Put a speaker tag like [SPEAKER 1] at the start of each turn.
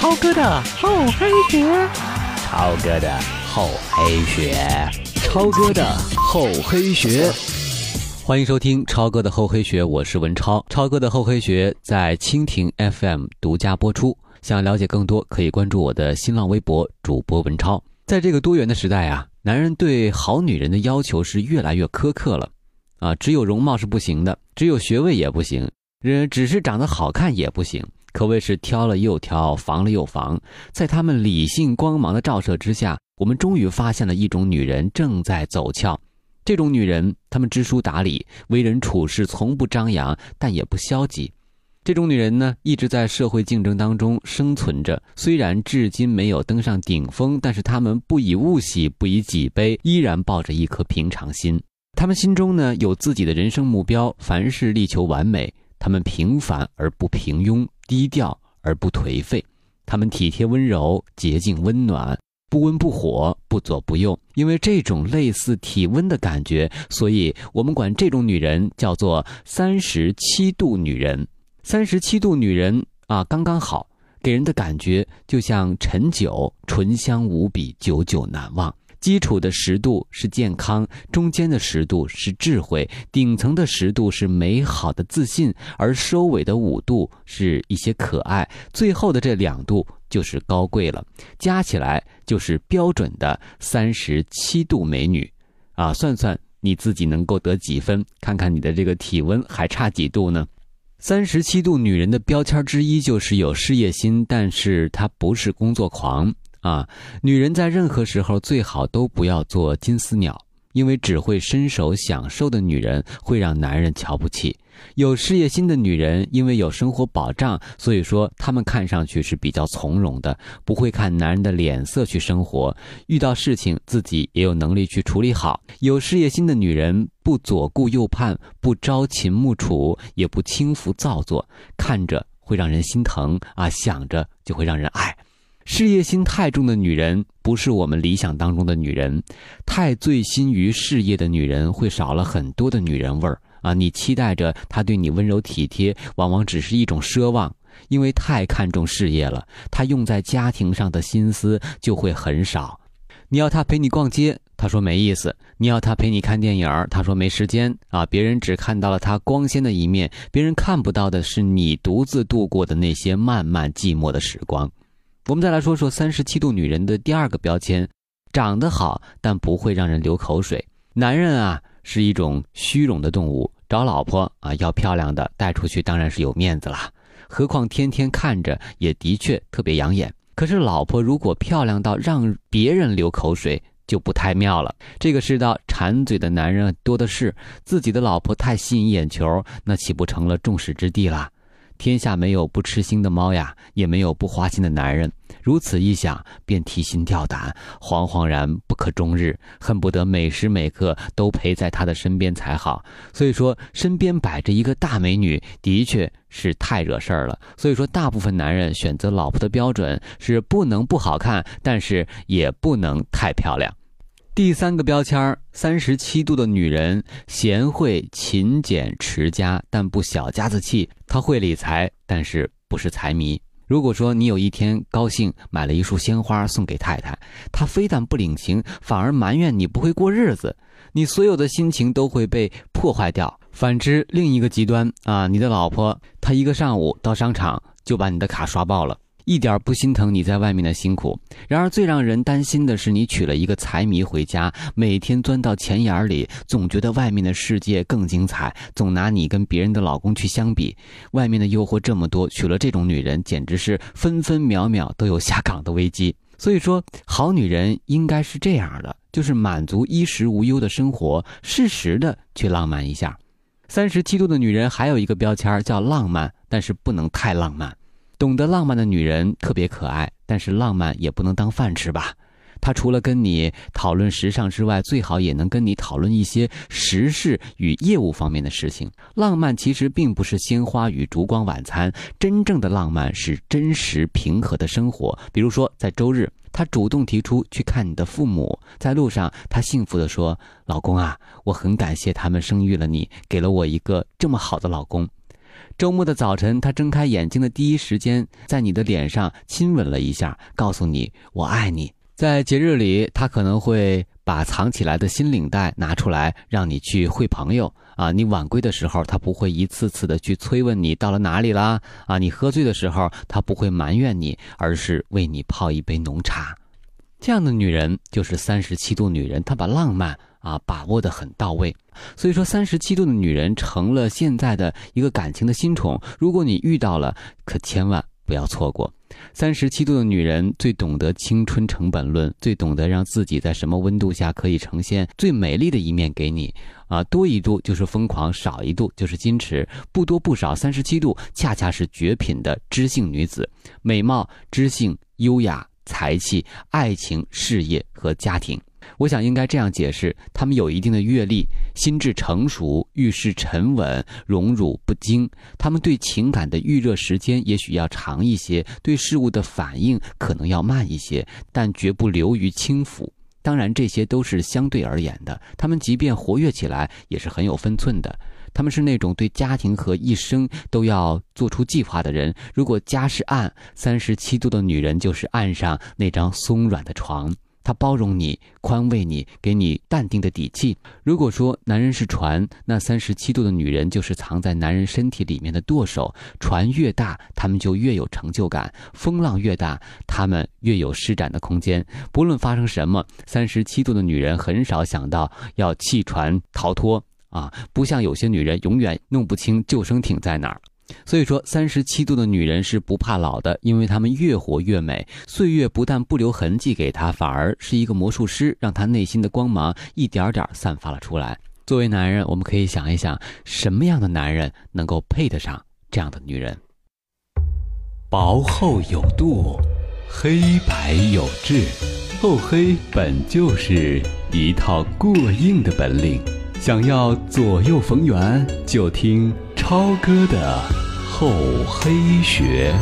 [SPEAKER 1] 超哥的厚黑学，
[SPEAKER 2] 超哥的厚黑学，超哥的厚黑学。欢迎收听超哥的厚黑学，我是文超。超哥的厚黑学在蜻蜓 FM 独家播出。想了解更多，可以关注我的新浪微博主播文超。在这个多元的时代啊，男人对好女人的要求是越来越苛刻了。啊，只有容貌是不行的，只有学位也不行，人只是长得好看也不行。可谓是挑了又挑，防了又防。在他们理性光芒的照射之下，我们终于发现了一种女人正在走俏。这种女人，她们知书达理，为人处事从不张扬，但也不消极。这种女人呢，一直在社会竞争当中生存着。虽然至今没有登上顶峰，但是她们不以物喜，不以己悲，依然抱着一颗平常心。她们心中呢，有自己的人生目标，凡事力求完美。她们平凡而不平庸。低调而不颓废，他们体贴温柔、洁净温暖，不温不火、不左不右。因为这种类似体温的感觉，所以我们管这种女人叫做三十七度女人。三十七度女人啊，刚刚好，给人的感觉就像陈酒，醇香无比，久久难忘。基础的十度是健康，中间的十度是智慧，顶层的十度是美好的自信，而收尾的五度是一些可爱，最后的这两度就是高贵了，加起来就是标准的三十七度美女，啊，算算你自己能够得几分，看看你的这个体温还差几度呢？三十七度女人的标签之一就是有事业心，但是她不是工作狂。啊，女人在任何时候最好都不要做金丝鸟，因为只会伸手享受的女人会让男人瞧不起。有事业心的女人，因为有生活保障，所以说她们看上去是比较从容的，不会看男人的脸色去生活。遇到事情自己也有能力去处理好。有事业心的女人不左顾右盼，不朝秦暮楚，也不轻浮造作，看着会让人心疼啊，想着就会让人爱。事业心太重的女人不是我们理想当中的女人，太醉心于事业的女人会少了很多的女人味儿啊！你期待着她对你温柔体贴，往往只是一种奢望，因为太看重事业了，她用在家庭上的心思就会很少。你要她陪你逛街，她说没意思；你要她陪你看电影，她说没时间啊！别人只看到了她光鲜的一面，别人看不到的是你独自度过的那些漫漫寂寞的时光。我们再来说说三十七度女人的第二个标签，长得好但不会让人流口水。男人啊是一种虚荣的动物，找老婆啊要漂亮的，带出去当然是有面子啦。何况天天看着也的确特别养眼。可是老婆如果漂亮到让别人流口水，就不太妙了。这个世道馋嘴的男人多的是，自己的老婆太吸引眼球，那岂不成了众矢之的啦？天下没有不吃腥的猫呀，也没有不花心的男人。如此一想，便提心吊胆，惶惶然不可终日，恨不得每时每刻都陪在他的身边才好。所以说，身边摆着一个大美女，的确是太惹事儿了。所以说，大部分男人选择老婆的标准是不能不好看，但是也不能太漂亮。第三个标签儿，三十七度的女人，贤惠、勤俭、持家，但不小家子气。她会理财，但是不是财迷。如果说你有一天高兴买了一束鲜花送给太太，她非但不领情，反而埋怨你不会过日子，你所有的心情都会被破坏掉。反之，另一个极端啊，你的老婆她一个上午到商场就把你的卡刷爆了。一点不心疼你在外面的辛苦，然而最让人担心的是，你娶了一个财迷回家，每天钻到钱眼里，总觉得外面的世界更精彩，总拿你跟别人的老公去相比。外面的诱惑这么多，娶了这种女人，简直是分分秒秒都有下岗的危机。所以说，好女人应该是这样的，就是满足衣食无忧的生活，适时的去浪漫一下。三十七度的女人还有一个标签叫浪漫，但是不能太浪漫。懂得浪漫的女人特别可爱，但是浪漫也不能当饭吃吧。她除了跟你讨论时尚之外，最好也能跟你讨论一些时事与业务方面的事情。浪漫其实并不是鲜花与烛光晚餐，真正的浪漫是真实平和的生活。比如说，在周日，她主动提出去看你的父母，在路上，她幸福地说：“老公啊，我很感谢他们生育了你，给了我一个这么好的老公。”周末的早晨，他睁开眼睛的第一时间，在你的脸上亲吻了一下，告诉你我爱你。在节日里，他可能会把藏起来的新领带拿出来，让你去会朋友啊。你晚归的时候，他不会一次次的去催问你到了哪里啦啊。你喝醉的时候，他不会埋怨你，而是为你泡一杯浓茶。这样的女人就是三十七度女人，她把浪漫啊把握的很到位。所以说，三十七度的女人成了现在的一个感情的新宠。如果你遇到了，可千万不要错过。三十七度的女人最懂得青春成本论，最懂得让自己在什么温度下可以呈现最美丽的一面给你。啊，多一度就是疯狂，少一度就是矜持，不多不少，三十七度恰恰是绝品的知性女子，美貌、知性、优雅、才气、爱情、事业和家庭。我想应该这样解释：他们有一定的阅历，心智成熟，遇事沉稳，荣辱不惊。他们对情感的预热时间也许要长一些，对事物的反应可能要慢一些，但绝不流于轻浮。当然，这些都是相对而言的。他们即便活跃起来，也是很有分寸的。他们是那种对家庭和一生都要做出计划的人。如果家是岸，三十七度的女人就是岸上那张松软的床。他包容你，宽慰你，给你淡定的底气。如果说男人是船，那三十七度的女人就是藏在男人身体里面的舵手。船越大，他们就越有成就感；风浪越大，他们越有施展的空间。不论发生什么，三十七度的女人很少想到要弃船逃脱啊，不像有些女人永远弄不清救生艇在哪儿。所以说，三十七度的女人是不怕老的，因为她们越活越美。岁月不但不留痕迹给她，反而是一个魔术师，让她内心的光芒一点点散发了出来。作为男人，我们可以想一想，什么样的男人能够配得上这样的女人？
[SPEAKER 3] 薄厚有度，黑白有致，厚黑本就是一套过硬的本领。想要左右逢源，就听超哥的厚黑学。